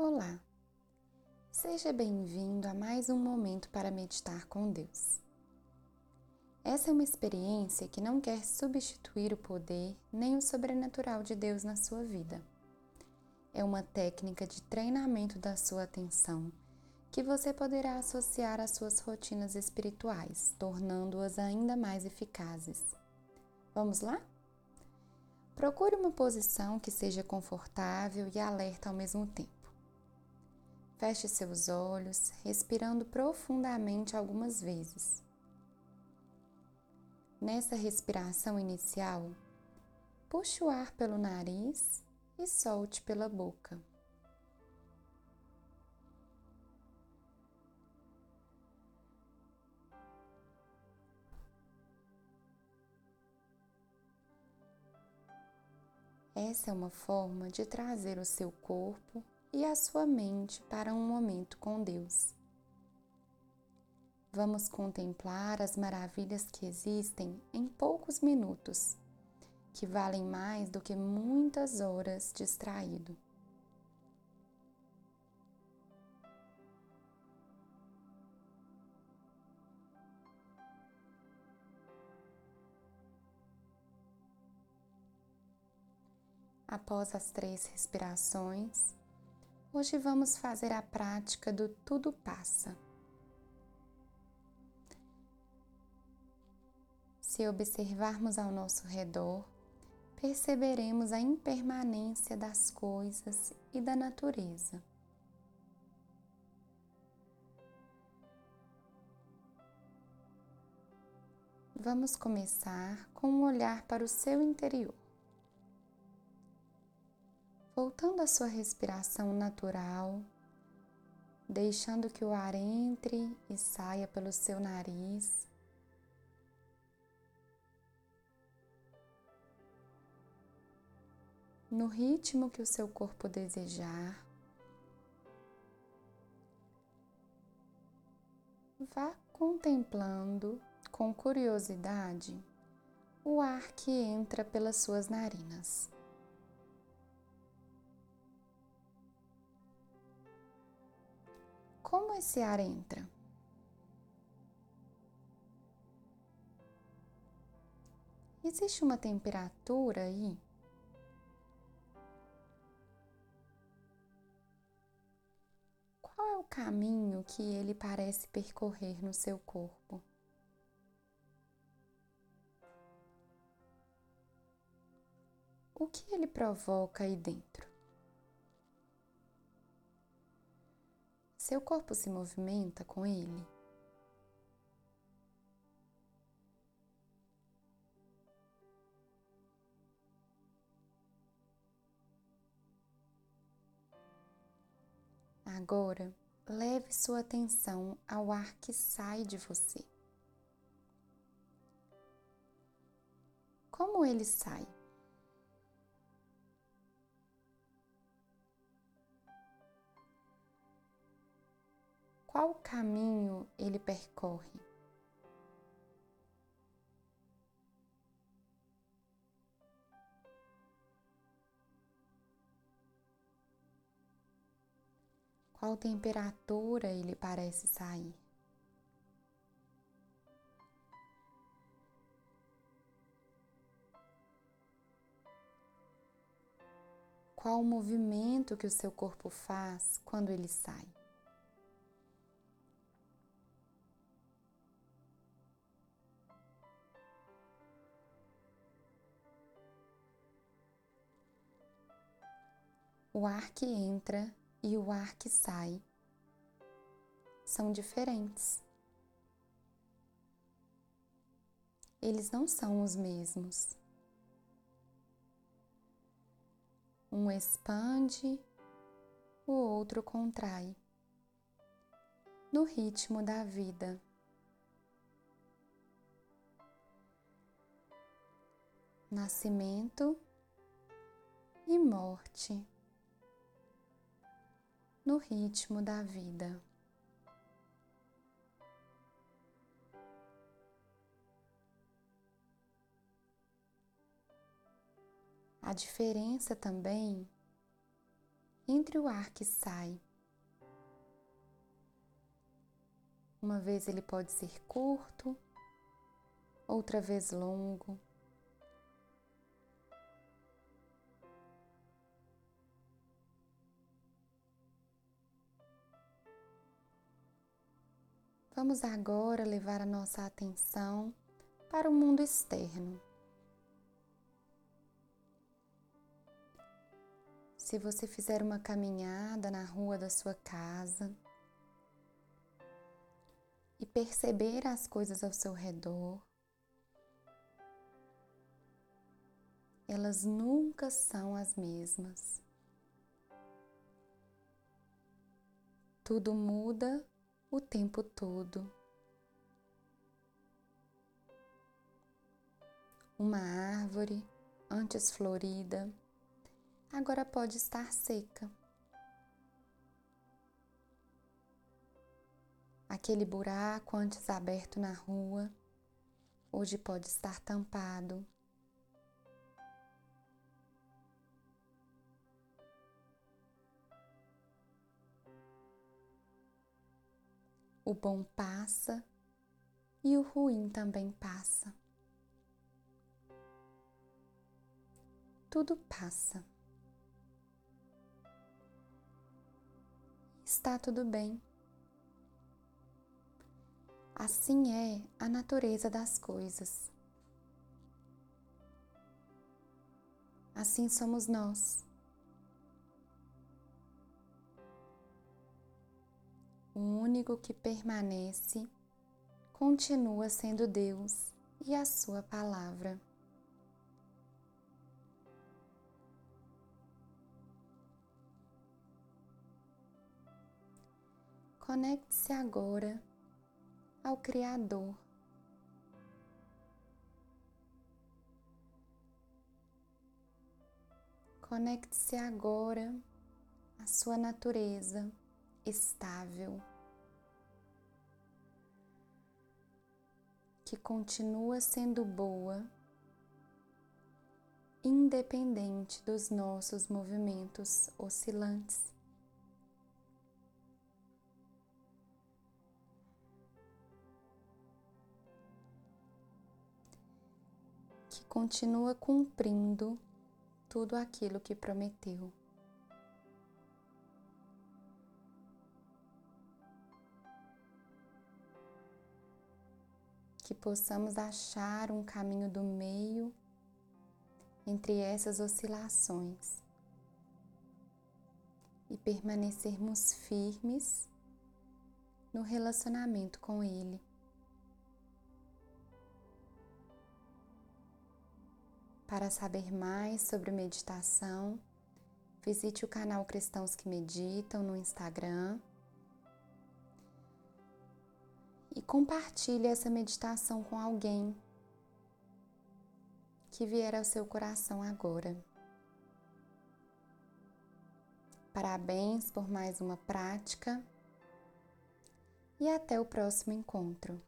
Olá, seja bem-vindo a mais um momento para meditar com Deus. Essa é uma experiência que não quer substituir o poder nem o sobrenatural de Deus na sua vida. É uma técnica de treinamento da sua atenção que você poderá associar às suas rotinas espirituais, tornando-as ainda mais eficazes. Vamos lá? Procure uma posição que seja confortável e alerta ao mesmo tempo. Feche seus olhos, respirando profundamente algumas vezes. Nessa respiração inicial, puxe o ar pelo nariz e solte pela boca. Essa é uma forma de trazer o seu corpo e a sua mente para um momento com Deus. Vamos contemplar as maravilhas que existem em poucos minutos, que valem mais do que muitas horas distraído. Após as três respirações, Hoje vamos fazer a prática do tudo passa. Se observarmos ao nosso redor, perceberemos a impermanência das coisas e da natureza. Vamos começar com um olhar para o seu interior voltando à sua respiração natural, deixando que o ar entre e saia pelo seu nariz. No ritmo que o seu corpo desejar, vá contemplando com curiosidade o ar que entra pelas suas narinas. Como esse ar entra? Existe uma temperatura aí? Qual é o caminho que ele parece percorrer no seu corpo? O que ele provoca aí dentro? Seu corpo se movimenta com ele. Agora, leve sua atenção ao ar que sai de você. Como ele sai? Qual caminho ele percorre. Qual temperatura ele parece sair? Qual o movimento que o seu corpo faz quando ele sai? O ar que entra e o ar que sai são diferentes. Eles não são os mesmos. Um expande, o outro contrai, no ritmo da vida. Nascimento e morte no ritmo da vida. A diferença também entre o ar que sai. Uma vez ele pode ser curto, outra vez longo. Vamos agora levar a nossa atenção para o mundo externo. Se você fizer uma caminhada na rua da sua casa e perceber as coisas ao seu redor, elas nunca são as mesmas. Tudo muda o tempo todo. Uma árvore, antes florida, agora pode estar seca. Aquele buraco antes aberto na rua, hoje pode estar tampado. O bom passa e o ruim também passa. Tudo passa. Está tudo bem. Assim é a natureza das coisas. Assim somos nós. Único que permanece continua sendo Deus e a Sua palavra. Conecte-se agora ao Criador. Conecte-se agora à sua natureza estável, que continua sendo boa, independente dos nossos movimentos oscilantes. Que continua cumprindo tudo aquilo que prometeu. Que possamos achar um caminho do meio entre essas oscilações e permanecermos firmes no relacionamento com Ele. Para saber mais sobre meditação, visite o canal Cristãos que Meditam no Instagram e compartilhe essa meditação com alguém que vier ao seu coração agora. Parabéns por mais uma prática e até o próximo encontro.